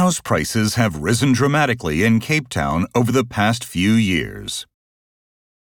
House prices have risen dramatically in Cape Town over the past few years.